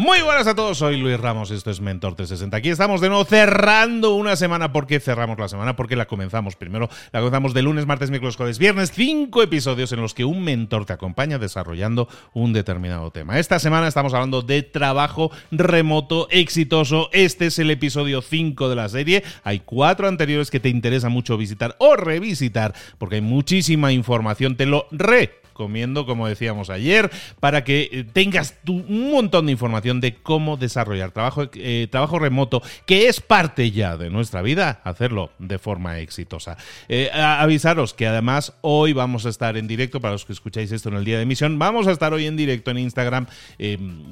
Muy buenas a todos, soy Luis Ramos, esto es Mentor 360. Aquí estamos de nuevo cerrando una semana. ¿Por qué cerramos la semana? Porque la comenzamos primero. La comenzamos de lunes, martes, miércoles, jueves, viernes. Cinco episodios en los que un mentor te acompaña desarrollando un determinado tema. Esta semana estamos hablando de trabajo remoto exitoso. Este es el episodio 5 de la serie. Hay cuatro anteriores que te interesa mucho visitar o revisitar porque hay muchísima información. Te lo re comiendo, como decíamos ayer, para que eh, tengas un montón de información de cómo desarrollar trabajo, eh, trabajo remoto, que es parte ya de nuestra vida, hacerlo de forma exitosa. Eh, avisaros que además hoy vamos a estar en directo, para los que escucháis esto en el día de emisión, vamos a estar hoy en directo en Instagram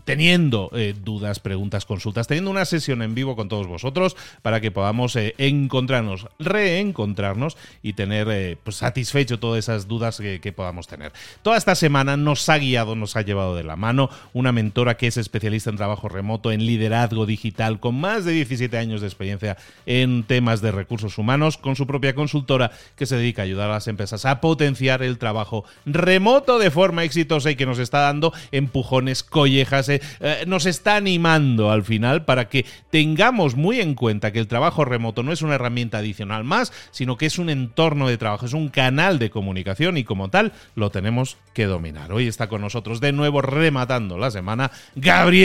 teniendo dudas, preguntas, consultas, teniendo una sesión en vivo con todos vosotros para que podamos encontrarnos, reencontrarnos y tener pues, satisfecho todas esas dudas que podamos tener. Toda esta semana nos ha guiado, nos ha llevado de la mano una mentora que es especialista en trabajo remoto, en liderazgo digital, con más de 17 años de experiencia en temas de recursos humanos, con su propia consultora que se dedica a ayudar a las empresas a potenciar el trabajo remoto de forma exitosa y que nos está dando empujones, collejas, eh, eh, nos está animando al final para que tengamos muy en cuenta que el trabajo remoto no es una herramienta adicional más, sino que es un entorno de trabajo, es un canal de comunicación y como tal lo tenemos que dominar. Hoy está con nosotros de nuevo rematando la semana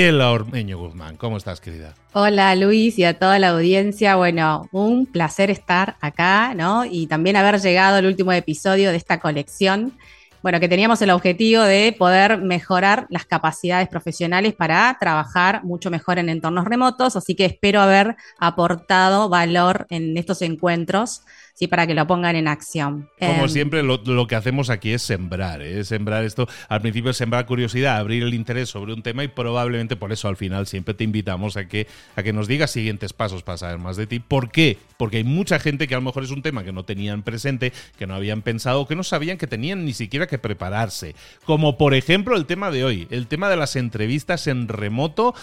Gabriela Ormeño Guzmán. ¿Cómo estás, querida? Hola Luis y a toda la audiencia. Bueno, un placer estar acá, ¿no? Y también haber llegado al último episodio de esta colección bueno, que teníamos el objetivo de poder mejorar las capacidades profesionales para trabajar mucho mejor en entornos remotos, así que espero haber aportado valor en estos encuentros ¿sí? para que lo pongan en acción. Como em, siempre, lo, que hacemos aquí es sembrar, ¿eh? sembrar esto. Al principio es sembrar curiosidad, abrir el interés sobre un tema y probablemente por eso al final siempre te invitamos a que, a que nos digas siguientes pasos para saber más de ti. ¿Por qué? Porque hay mucha gente que a lo mejor es un tema que no tenían presente, que no habían pensado, que no sabían que tenían ni siquiera que prepararse. Como por ejemplo el tema de hoy, el tema de las entrevistas en remoto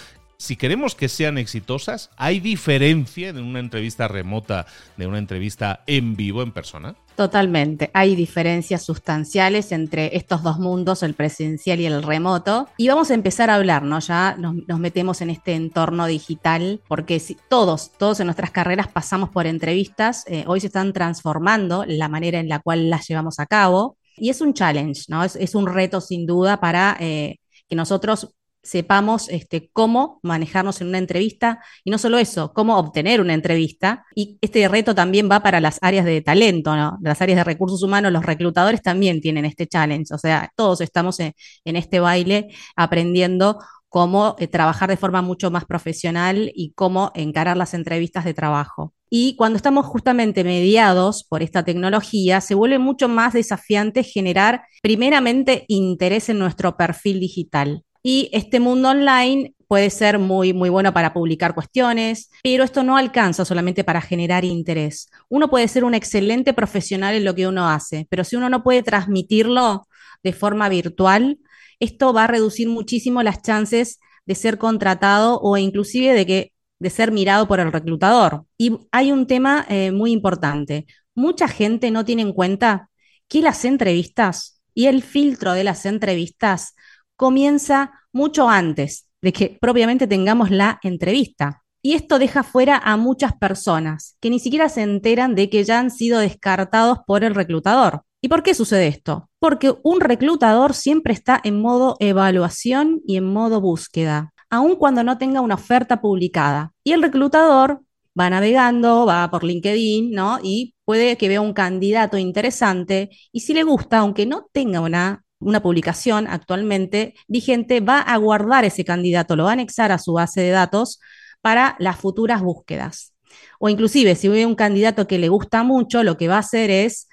si queremos que sean exitosas, ¿hay diferencia en una entrevista remota de una entrevista en vivo, en persona? Totalmente, hay diferencias sustanciales entre estos dos mundos, el presencial y el remoto. Y vamos a empezar a hablar, ¿no? Ya nos, metemos en este entorno digital, porque todos, todos en nuestras carreras pasamos por entrevistas, eh, hoy se están transformando la manera en la cual las llevamos a cabo. Y es un challenge, ¿no? Es, un reto sin duda para eh, que nosotros sepamos este, cómo manejarnos en una entrevista y no solo eso, cómo obtener una entrevista. Y este reto también va para las áreas de talento, las áreas de recursos humanos, los reclutadores también tienen este challenge, o sea, todos estamos en, este baile aprendiendo cómo eh, trabajar de forma mucho más profesional y cómo encarar las entrevistas de trabajo. Y cuando estamos justamente mediados por esta tecnología, se vuelve mucho más desafiante generar primeramente interés en nuestro perfil digital. Y este mundo online puede ser muy, muy bueno para publicar cuestiones, pero esto no alcanza solamente para generar interés. Uno puede ser un excelente profesional en lo que uno hace, pero si uno no puede transmitirlo de forma virtual, esto va a reducir muchísimo las chances de ser contratado o inclusive de que de ser mirado por el reclutador. Y hay un tema eh, muy importante. Mucha gente no tiene en cuenta que las entrevistas y el filtro de las entrevistas comienza mucho antes de que propiamente tengamos la entrevista. Y esto deja fuera a muchas personas que ni siquiera se enteran de que ya han sido descartados por el reclutador. ¿Y por qué sucede esto? Porque un reclutador siempre está en modo evaluación y en modo búsqueda, aun cuando no tenga una oferta publicada. Y el reclutador va navegando, va por LinkedIn, ¿no? Y puede que vea un candidato interesante y si le gusta, aunque no tenga una una publicación actualmente vigente, va a guardar ese candidato, lo va a anexar a su base de datos para las futuras búsquedas. O inclusive, si ve un candidato que le gusta mucho, lo que va a hacer es,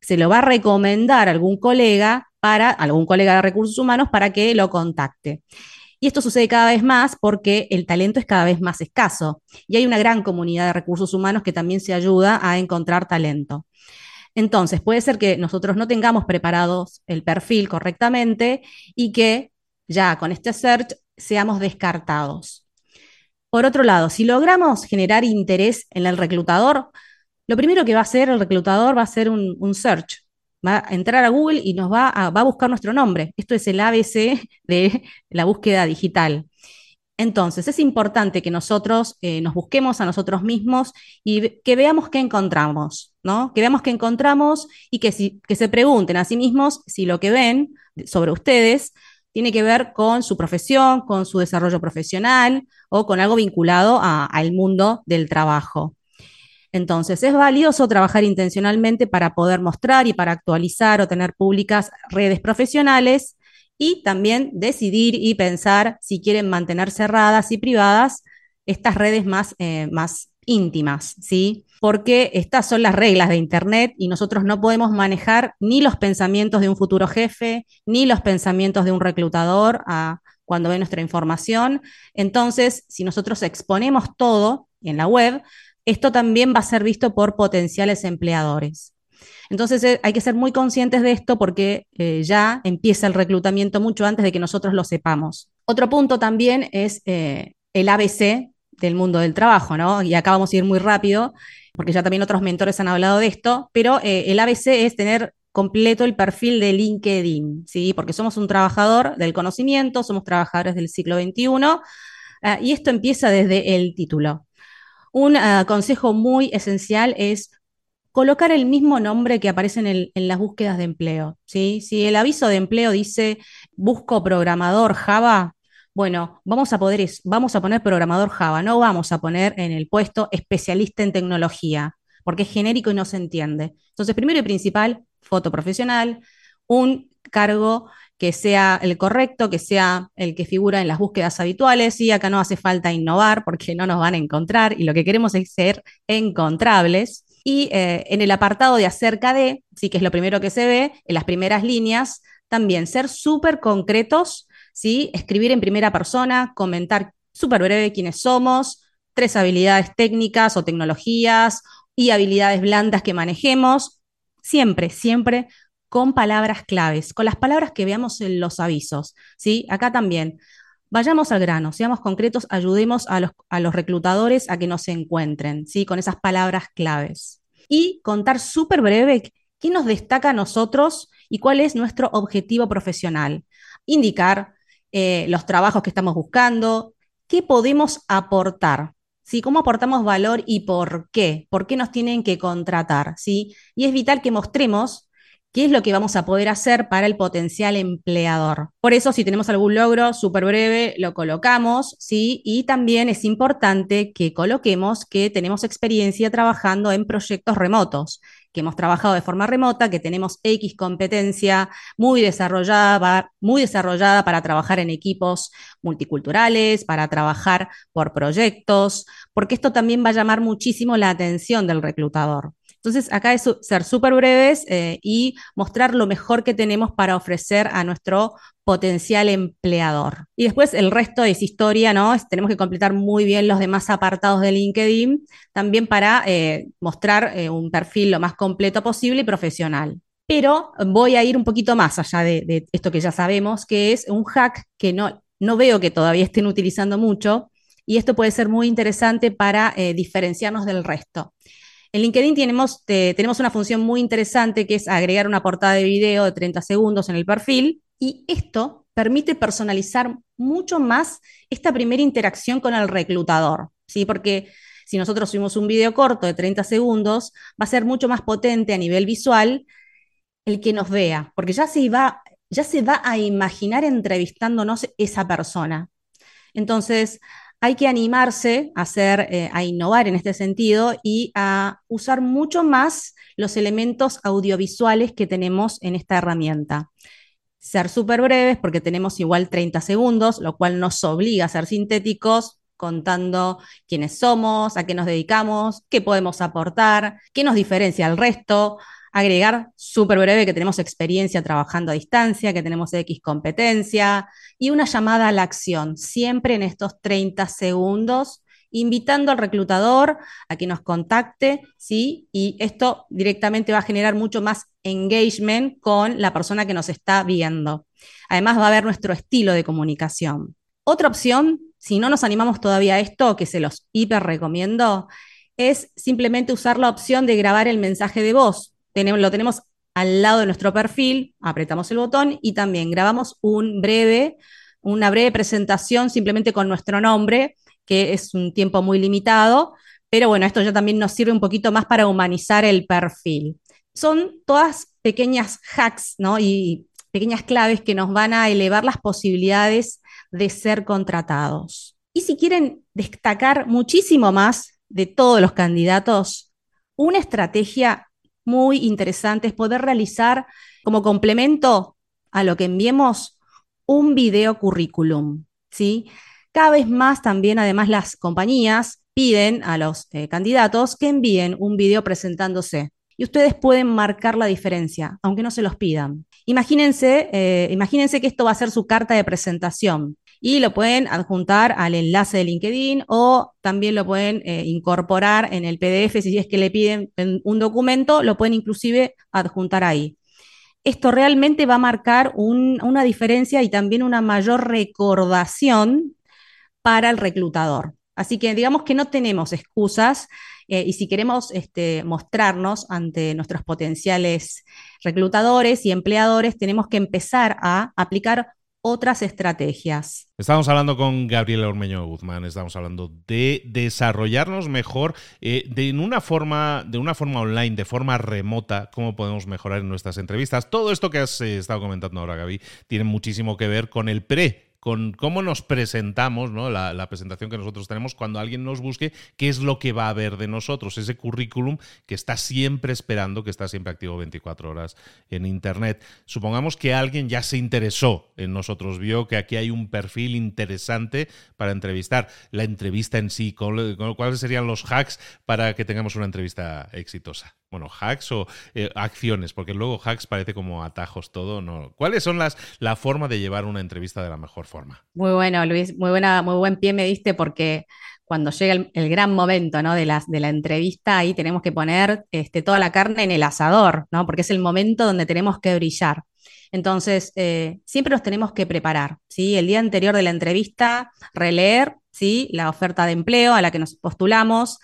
se lo va a recomendar a algún colega para, algún colega de recursos humanos para que lo contacte. Y esto sucede cada vez más porque el talento es cada vez más escaso y hay una gran comunidad de recursos humanos que también se ayuda a encontrar talento. Entonces, puede ser que nosotros no tengamos preparados el perfil correctamente y que ya con este search seamos descartados. Por otro lado, si logramos generar interés en el reclutador, lo primero que va a hacer el reclutador va a hacer un, search. Va a entrar a Google y nos va a, buscar nuestro nombre. Esto es el ABC de la búsqueda digital. Entonces, es importante que nosotros eh, nos busquemos a nosotros mismos y que veamos qué encontramos, ¿no? Que veamos qué encontramos y que, se pregunten a sí mismos si lo que ven sobre ustedes tiene que ver con su profesión, con su desarrollo profesional o con algo vinculado al mundo del trabajo. Entonces, es valioso trabajar intencionalmente para poder mostrar y para actualizar o tener públicas redes profesionales y también decidir y pensar si quieren mantener cerradas y privadas estas redes más, eh, más íntimas, ¿sí? Porque estas son las reglas de Internet y nosotros no podemos manejar ni los pensamientos de un futuro jefe, ni los pensamientos de un reclutador cuando ve nuestra información. Entonces, si nosotros exponemos todo en la web, esto también va a ser visto por potenciales empleadores. Entonces eh, hay que ser muy conscientes de esto porque eh, ya empieza el reclutamiento mucho antes de que nosotros lo sepamos. Otro punto también es eh, el ABC del mundo del trabajo, ¿no? Y acá vamos a ir muy rápido porque ya también otros mentores han hablado de esto, pero el ABC es tener completo el perfil de LinkedIn, ¿sí? Porque somos un trabajador del conocimiento, somos trabajadores del siglo XXI, y esto empieza desde el título. Un consejo muy esencial es colocar el mismo nombre que aparece en, las búsquedas de empleo. ¿sí? Si el aviso de empleo dice busco programador Java, bueno, vamos a, poder, vamos a poner programador Java, no vamos a poner en el puesto especialista en tecnología, porque es genérico y no se entiende. Entonces, primero y principal, foto profesional, un cargo que sea el correcto, que sea el que figura en las búsquedas habituales, y acá no hace falta innovar porque no nos van a encontrar y lo que queremos es ser encontrables. Y eh, en el apartado de acerca de, sí que es lo primero que se ve, en las primeras líneas, también ser súper concretos, ¿sí? escribir en primera persona, comentar súper breve quiénes somos, tres habilidades técnicas o tecnologías y habilidades blandas que manejemos, siempre, siempre con palabras claves, con las palabras que veamos en los avisos. ¿sí? Acá también, vayamos al grano, seamos concretos, ayudemos a los, a los reclutadores a que nos encuentren, ¿sí? con esas palabras claves y contar súper breve qué nos destaca a nosotros y cuál es nuestro objetivo profesional. Indicar eh, los trabajos que estamos buscando, qué podemos aportar, ¿sí? cómo aportamos valor y por qué, por qué nos tienen que contratar. ¿sí? Y es vital que mostremos qué es lo que vamos a poder hacer para el potencial empleador. Por eso, si tenemos algún logro súper breve, lo colocamos, ¿sí? Y también es importante que coloquemos que tenemos experiencia trabajando en proyectos remotos, que hemos trabajado de forma remota, que tenemos X competencia muy desarrollada, muy desarrollada para trabajar en equipos multiculturales, para trabajar por proyectos, porque esto también va a llamar muchísimo la atención del reclutador. Entonces, acá es ser súper breves eh, y mostrar lo mejor que tenemos para ofrecer a nuestro potencial empleador. Y después el resto es historia, ¿no? tenemos que completar muy bien los demás apartados de LinkedIn, también para eh, mostrar eh, un perfil lo más completo posible y profesional. Pero voy a ir un poquito más allá de, esto que ya sabemos, que es un hack que no, no veo que todavía estén utilizando mucho, y esto puede ser muy interesante para diferenciarnos del resto. En LinkedIn tenemos, tenemos una función muy interesante que es agregar una portada de video de 30 segundos en el perfil y esto permite personalizar mucho más esta primera interacción con el reclutador, ¿sí? Porque si nosotros subimos un video corto de 30 segundos, va a ser mucho más potente a nivel visual el que nos vea, porque ya se va, ya se va a imaginar entrevistándonos esa persona. Entonces, hay que animarse a, hacer, eh, a innovar en este sentido y a usar mucho más los elementos audiovisuales que tenemos en esta herramienta. Ser súper breves porque tenemos igual 30 segundos, lo cual nos obliga a ser sintéticos contando quiénes somos, a qué nos dedicamos, qué podemos aportar, qué nos diferencia al resto, agregar súper breve que tenemos experiencia trabajando a distancia, que tenemos X competencia y una llamada a la acción, siempre en estos 30 segundos, invitando al reclutador a que nos contacte, ¿sí? Y esto directamente va a generar mucho más engagement con la persona que nos está viendo. Además va a ver nuestro estilo de comunicación. Otra opción, si no nos animamos todavía a esto, que se los hiper recomiendo, es simplemente usar la opción de grabar el mensaje de voz lo tenemos al lado de nuestro perfil, apretamos el botón y también grabamos una breve presentación simplemente con nuestro nombre, que es un tiempo muy limitado, pero bueno, esto ya también nos sirve un poquito más para humanizar el perfil. Son todas pequeñas hacks. Y pequeñas claves que nos van a elevar las posibilidades de ser contratados. Y si quieren destacar muchísimo más de todos los candidatos, una estrategia muy interesante es poder realizar como complemento a lo que enviemos un video currículum, ¿sí? Cada vez más también, además, las compañías piden a los eh, candidatos que envíen un video presentándose. Y ustedes pueden marcar la diferencia, aunque no se los pidan. Imagínense, eh, imagínense que esto va a ser su carta de presentación y lo pueden adjuntar al enlace de LinkedIn o también lo pueden eh, incorporar en el PDF si es que le piden un documento, lo pueden inclusive adjuntar ahí. Esto realmente va a marcar una diferencia y también una mayor recordación para el reclutador. Así que digamos que no tenemos excusas eh, y si queremos este, mostrarnos ante nuestros potenciales reclutadores y empleadores, tenemos que empezar a aplicar otras estrategias. Estamos hablando con Gabriela Ormeño Guzmán, estamos hablando de desarrollarnos mejor eh, de, una forma, de una forma online, de forma remota, cómo podemos mejorar nuestras entrevistas. Todo esto que has eh, estado comentando ahora, Gaby, tiene muchísimo que ver con el pre con cómo nos presentamos, ¿no? La, presentación que nosotros tenemos cuando alguien nos busque, qué es lo que va a ver de nosotros, ese currículum que está siempre esperando, que está siempre activo 24 horas en Internet. Supongamos que alguien ya se interesó en nosotros, vio que aquí hay un perfil interesante para entrevistar. La entrevista en sí, ¿cuáles serían los hacks para que tengamos una entrevista exitosa? Bueno, hacks o eh, acciones, porque luego hacks parece como atajos todo, ¿no? ¿Cuáles son las la forma de llevar una entrevista de la mejor forma? Muy bueno, Luis, muy buena, muy buen pie me diste porque cuando llega el, gran momento ¿no? de, la, de la entrevista, ahí tenemos que poner este, toda la carne en el asador, ¿no? Porque es el momento donde tenemos que brillar. Entonces, eh, siempre nos tenemos que preparar, ¿sí? El día anterior de la entrevista, releer, ¿sí? La oferta de empleo a la que nos postulamos,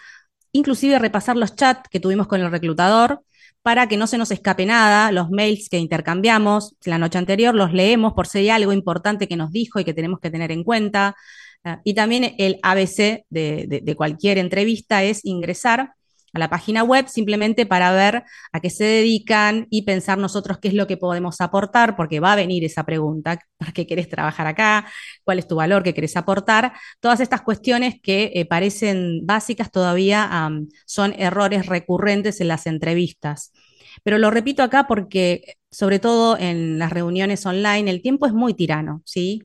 inclusive repasar los chats que tuvimos con el reclutador para que no se nos escape nada, los mails que intercambiamos la noche anterior, los leemos por si hay algo importante que nos dijo y que tenemos que tener en cuenta. Ah, y también el ABC de, cualquier entrevista es ingresar a la página web simplemente para ver a qué se dedican y pensar nosotros qué es lo que podemos aportar, porque va a venir esa pregunta, ¿para qué querés trabajar acá? ¿Cuál es tu valor que querés aportar? Todas estas cuestiones que eh, parecen básicas todavía son errores recurrentes en las entrevistas. Pero lo repito acá porque, sobre todo en las reuniones online, el tiempo es muy tirano, ¿sí?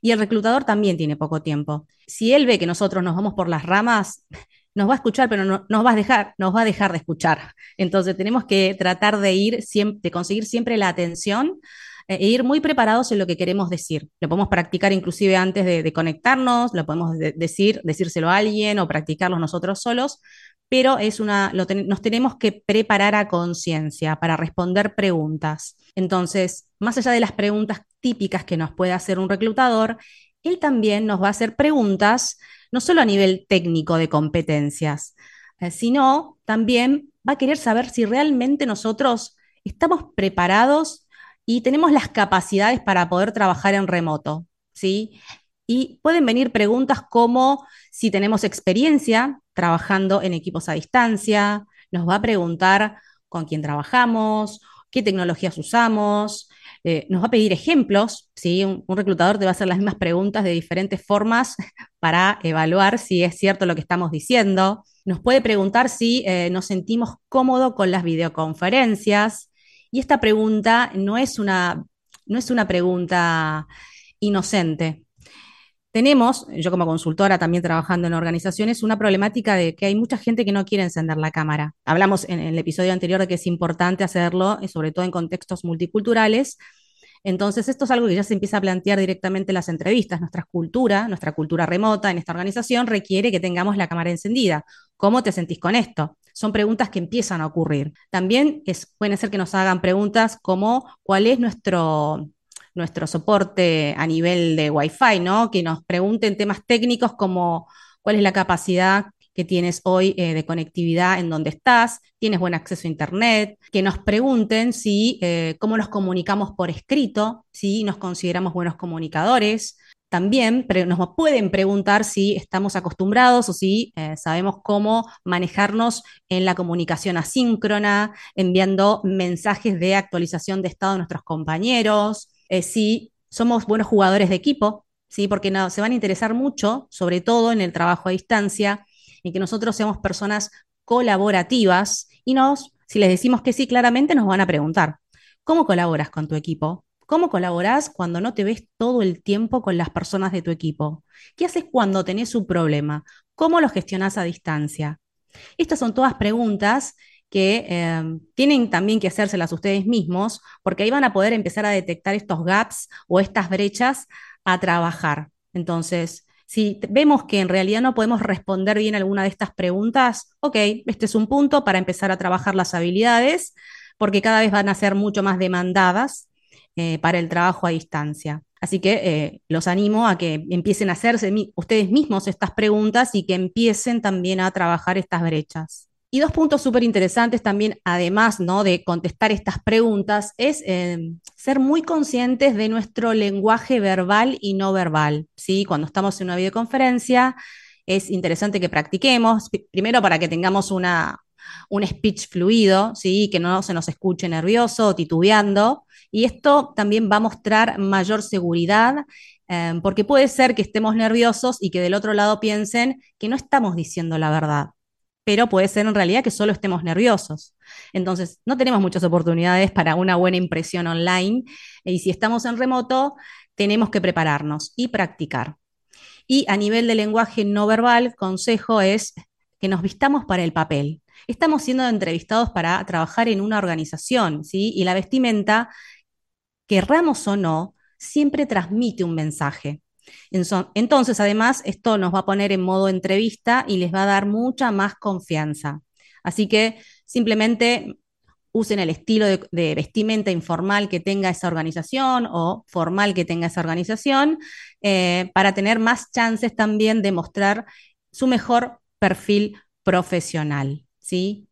Y el reclutador también tiene poco tiempo. Si él ve que nosotros nos vamos por las ramas, nos va a escuchar, pero no, nos va a dejar, nos va a dejar de escuchar. Entonces tenemos que tratar de ir de conseguir siempre la atención eh, e ir muy preparados en lo que queremos decir. Lo podemos practicar inclusive antes de, conectarnos, lo podemos decir, decírselo a alguien o practicarlo nosotros solos, pero es una, nos tenemos que preparar a conciencia para responder preguntas. Entonces, más allá de las preguntas típicas que nos puede hacer un reclutador, él también nos va a hacer preguntas no solo a nivel técnico de competencias, eh, sino también va a querer saber si realmente nosotros estamos preparados y tenemos las capacidades para poder trabajar en remoto, ¿sí? Y pueden venir preguntas como si tenemos experiencia trabajando en equipos a distancia, nos va a preguntar con quién trabajamos, qué tecnologías usamos, eh, nos va a pedir ejemplos, ¿sí? Un, reclutador te va a hacer las mismas preguntas de diferentes formas para evaluar si es cierto lo que estamos diciendo. Nos puede preguntar si eh, nos sentimos cómodos con las videoconferencias. Y esta pregunta no es una, no es una pregunta inocente, tenemos, yo como consultora también trabajando en organizaciones, una problemática de que hay mucha gente que no quiere encender la cámara. Hablamos en, el episodio anterior de que es importante hacerlo, eh, sobre todo en contextos multiculturales. Entonces, esto es algo que ya se empieza a plantear directamente en las entrevistas. Nuestra cultura, nuestra cultura remota en esta organización requiere que tengamos la cámara encendida. ¿Cómo te sentís con esto? Son preguntas que empiezan a ocurrir. También pueden ser que nos hagan preguntas como cuál es nuestro, nuestro soporte a nivel de Wi-Fi, ¿no? Que nos pregunten temas técnicos como cuál es la capacidad que tienes hoy eh, de conectividad en donde estás, tienes buen acceso a Internet, que nos pregunten si eh, cómo nos comunicamos por escrito, si nos consideramos buenos comunicadores. También nos pueden preguntar si estamos acostumbrados o si eh, sabemos cómo manejarnos en la comunicación asíncrona, enviando mensajes de actualización de estado a nuestros compañeros, eh, si somos buenos jugadores de equipo, ¿sí? porque no, se van a interesar mucho, sobre todo en el trabajo a distancia, en que nosotros seamos personas colaborativas y nos, si les decimos que sí claramente, nos van a preguntar, ¿cómo colaboras con tu equipo? ¿Cómo colaboras cuando no te ves todo el tiempo con las personas de tu equipo? ¿Qué haces cuando tenés un problema? ¿Cómo lo gestionás a distancia? Estas son todas preguntas que em, tienen también que hacérselas ustedes mismos, porque ahí van a poder empezar a detectar estos gaps o estas brechas a trabajar. Entonces, si vemos que en realidad no podemos responder bien alguna de estas preguntas, ok, este es un punto para empezar a trabajar las habilidades, porque cada vez van a ser mucho más demandadas eh, para el trabajo a distancia. Así que eh, los animo a que empiecen a hacerse ustedes mismos estas preguntas y que empiecen también a trabajar estas brechas. Y dos puntos súper interesantes también, además ¿no? de contestar estas preguntas, es eh, ser muy conscientes de nuestro lenguaje verbal y no verbal. ¿sí? Cuando estamos en una videoconferencia, es interesante que practiquemos, primero para que tengamos una, un speech fluido, ¿sí? que no se nos escuche nervioso o titubeando. Y esto también va a mostrar mayor seguridad, eh, porque puede ser que estemos nerviosos y que del otro lado piensen que no estamos diciendo la verdad pero puede ser en realidad que solo estemos nerviosos. Entonces, no tenemos muchas oportunidades para una buena impresión online y si estamos en remoto, tenemos que prepararnos y practicar. Y a nivel de lenguaje no verbal, consejo es que nos vistamos para el papel. Estamos siendo entrevistados para trabajar en una organización, ¿sí? Y la vestimenta, querramos o no, siempre transmite un mensaje. Entonces, además, esto nos va a poner en modo entrevista y les va a dar mucha más confianza. Así que simplemente usen el estilo de, vestimenta informal que tenga esa organización o formal que tenga esa organización eh, para tener más chances también de mostrar su mejor perfil profesional. ¿sí?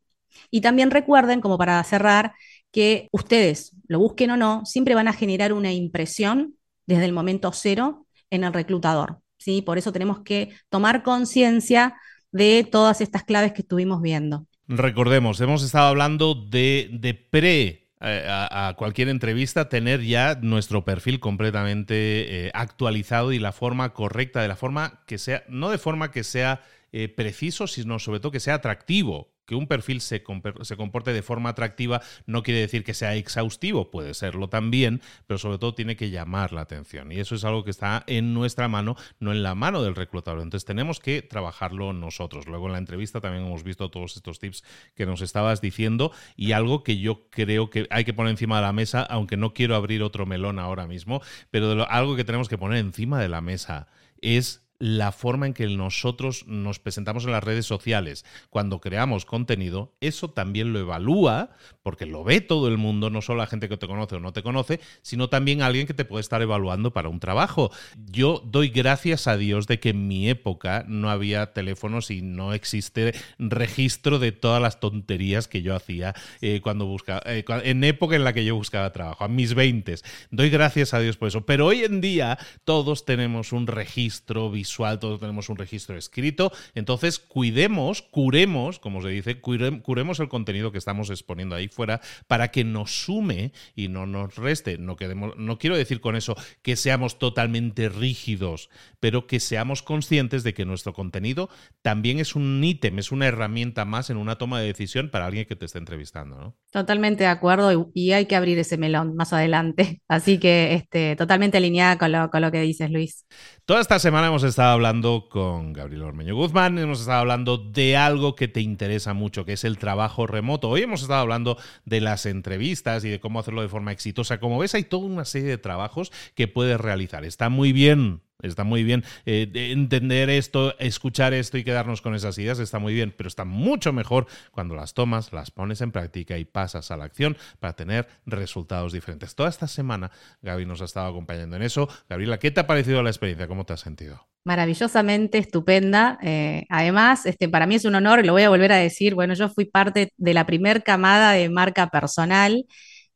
Y también recuerden, como para cerrar, que ustedes, lo busquen o no, siempre van a generar una impresión desde el momento cero en el reclutador. ¿sí? Por eso tenemos que tomar conciencia de todas estas claves que estuvimos viendo. Recordemos, hemos estado hablando de, de pre eh, a, cualquier entrevista tener ya nuestro perfil completamente eh, actualizado y la forma correcta, de la forma que sea, no de forma que sea eh, preciso, sino sobre todo que sea atractivo que un perfil se, se, comporte de forma atractiva no quiere decir que sea exhaustivo, puede serlo también, pero sobre todo tiene que llamar la atención. Y eso es algo que está en nuestra mano, no en la mano del reclutador. Entonces tenemos que trabajarlo nosotros. Luego en la entrevista también hemos visto todos estos tips que nos estabas diciendo y algo que yo creo que hay que poner encima de la mesa, aunque no quiero abrir otro melón ahora mismo, pero algo que tenemos que poner encima de la mesa es la forma en que nosotros nos presentamos en las redes sociales cuando creamos contenido, eso también lo evalúa, porque lo ve todo el mundo, no solo la gente que te conoce o no te conoce, sino también alguien que te puede estar evaluando para un trabajo. Yo doy gracias a Dios de que en mi época no había teléfonos y no existe registro de todas las tonterías que yo hacía eh, cuando buscaba, eh, en época en la que yo buscaba trabajo, a mis 20. Doy gracias a Dios por eso. Pero hoy en día todos tenemos un registro visual todos tenemos un registro escrito. Entonces, cuidemos, curemos, como se dice, curemos el contenido que estamos exponiendo ahí fuera para que nos sume y no nos reste. No, quedemos, no quiero decir con eso que seamos totalmente rígidos, pero que seamos conscientes de que nuestro contenido también es un ítem, es una herramienta más en una toma de decisión para alguien que te esté entrevistando. Totalmente de acuerdo y, hay que abrir ese melón más adelante. Así que este, totalmente alineada con lo, con lo que dices, Luis. Toda esta semana hemos estado hablando con Gabriel Ormeño Guzmán, hemos estado hablando de algo que te interesa mucho, que es el trabajo remoto. Hoy hemos estado hablando de las entrevistas y de cómo hacerlo de forma exitosa. Como ves, hay toda una serie de trabajos que puedes realizar. Está muy bien Está muy bien eh, entender esto, escuchar esto y quedarnos con esas ideas, está muy bien, pero está mucho mejor cuando las tomas, las pones en práctica y pasas a la acción para tener resultados diferentes. Toda esta semana Gaby nos ha estado acompañando en eso. Gabriela, ¿qué te ha parecido la experiencia? ¿Cómo te has sentido? Maravillosamente estupenda. Eh, además, este, para mí es un honor, lo voy a volver a decir, bueno, yo fui parte de la primer camada de marca personal.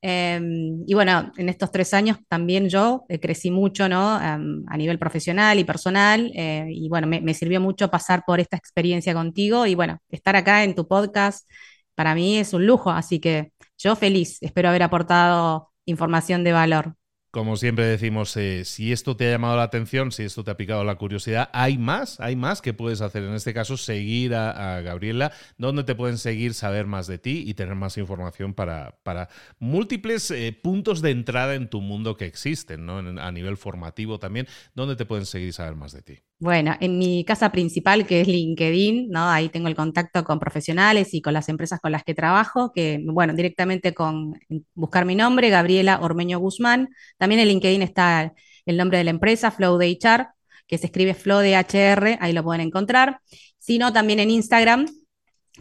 Em, y bueno, en estos tres años también yo eh, crecí mucho, ¿no? Em, a nivel profesional y personal. Eh, y bueno, me, sirvió mucho pasar por esta experiencia contigo. Y bueno, estar acá en tu podcast para mí es un lujo. Así que yo feliz, espero haber aportado información de valor. Como siempre decimos, eh, si esto te ha llamado la atención, si esto te ha picado la curiosidad, hay más, hay más que puedes hacer. En este caso, seguir a, Gabriela, donde te pueden seguir, saber más de ti y tener más información para, para múltiples eh, puntos de entrada en tu mundo que existen, ¿no? a nivel formativo también, donde te pueden seguir y saber más de ti. Bueno, en mi casa principal, que es LinkedIn, ¿no? Ahí tengo el contacto con profesionales y con las empresas con las que trabajo, que, bueno, directamente con buscar mi nombre, Gabriela Ormeño Guzmán. También en LinkedIn está el nombre de la empresa, Flow de HR, que se escribe Flow de HR, ahí lo pueden encontrar. Si no, también en Instagram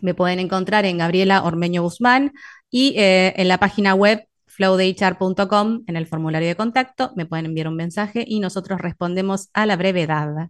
me pueden encontrar en Gabriela Ormeño Guzmán y eh, en la página web flowdehr.com, en el formulario de contacto, me pueden enviar un mensaje y nosotros respondemos a la brevedad.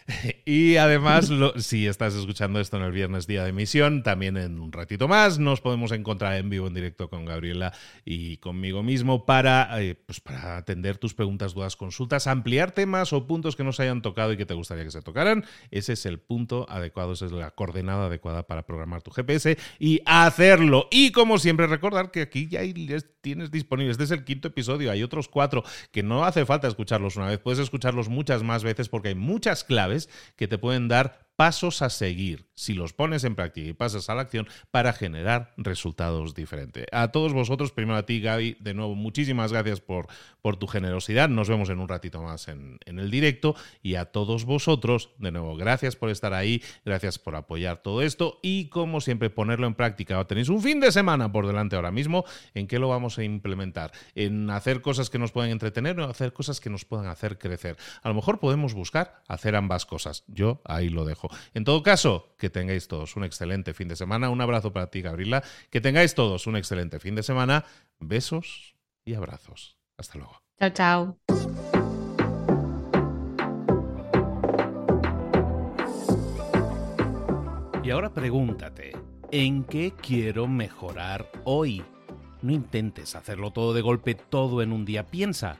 Y además, si estás escuchando esto en el viernes día de emisión, también en un ratito más nos podemos encontrar en vivo, en directo con Gabriela y conmigo mismo para, eh, pues para atender tus preguntas, dudas, consultas, ampliar temas o puntos que no se hayan tocado y que te gustaría que se tocaran. Ese es el punto adecuado, esa es la coordenada adecuada para programar tu GPS y hacerlo. Y como siempre, recordar que aquí ya tienes disponibles. Este es el quinto episodio, hay otros cuatro que no hace falta escucharlos una vez, puedes escucharlos muchas más veces porque hay muchas claves que te pueden dar pasos a seguir si los pones en práctica y pasas a la acción para generar resultados diferentes. A todos vosotros, primero a ti Gaby, de nuevo muchísimas gracias por, por tu generosidad. Nos vemos en un ratito más en, en el directo y a todos vosotros, de nuevo, gracias por estar ahí, gracias por apoyar todo esto y como siempre ponerlo en práctica. Tenéis un fin de semana por delante ahora mismo. ¿En qué lo vamos a implementar? ¿En hacer cosas que nos puedan entretener o hacer cosas que nos puedan hacer crecer? A lo mejor podemos buscar hacer ambas cosas. Yo ahí lo dejo. En todo caso, que tengáis todos un excelente fin de semana. Un abrazo para ti, Gabriela. Que tengáis todos un excelente fin de semana. Besos y abrazos. Hasta luego. Chao, chao. Y ahora pregúntate, ¿en qué quiero mejorar hoy? No intentes hacerlo todo de golpe, todo en un día. Piensa.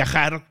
viajar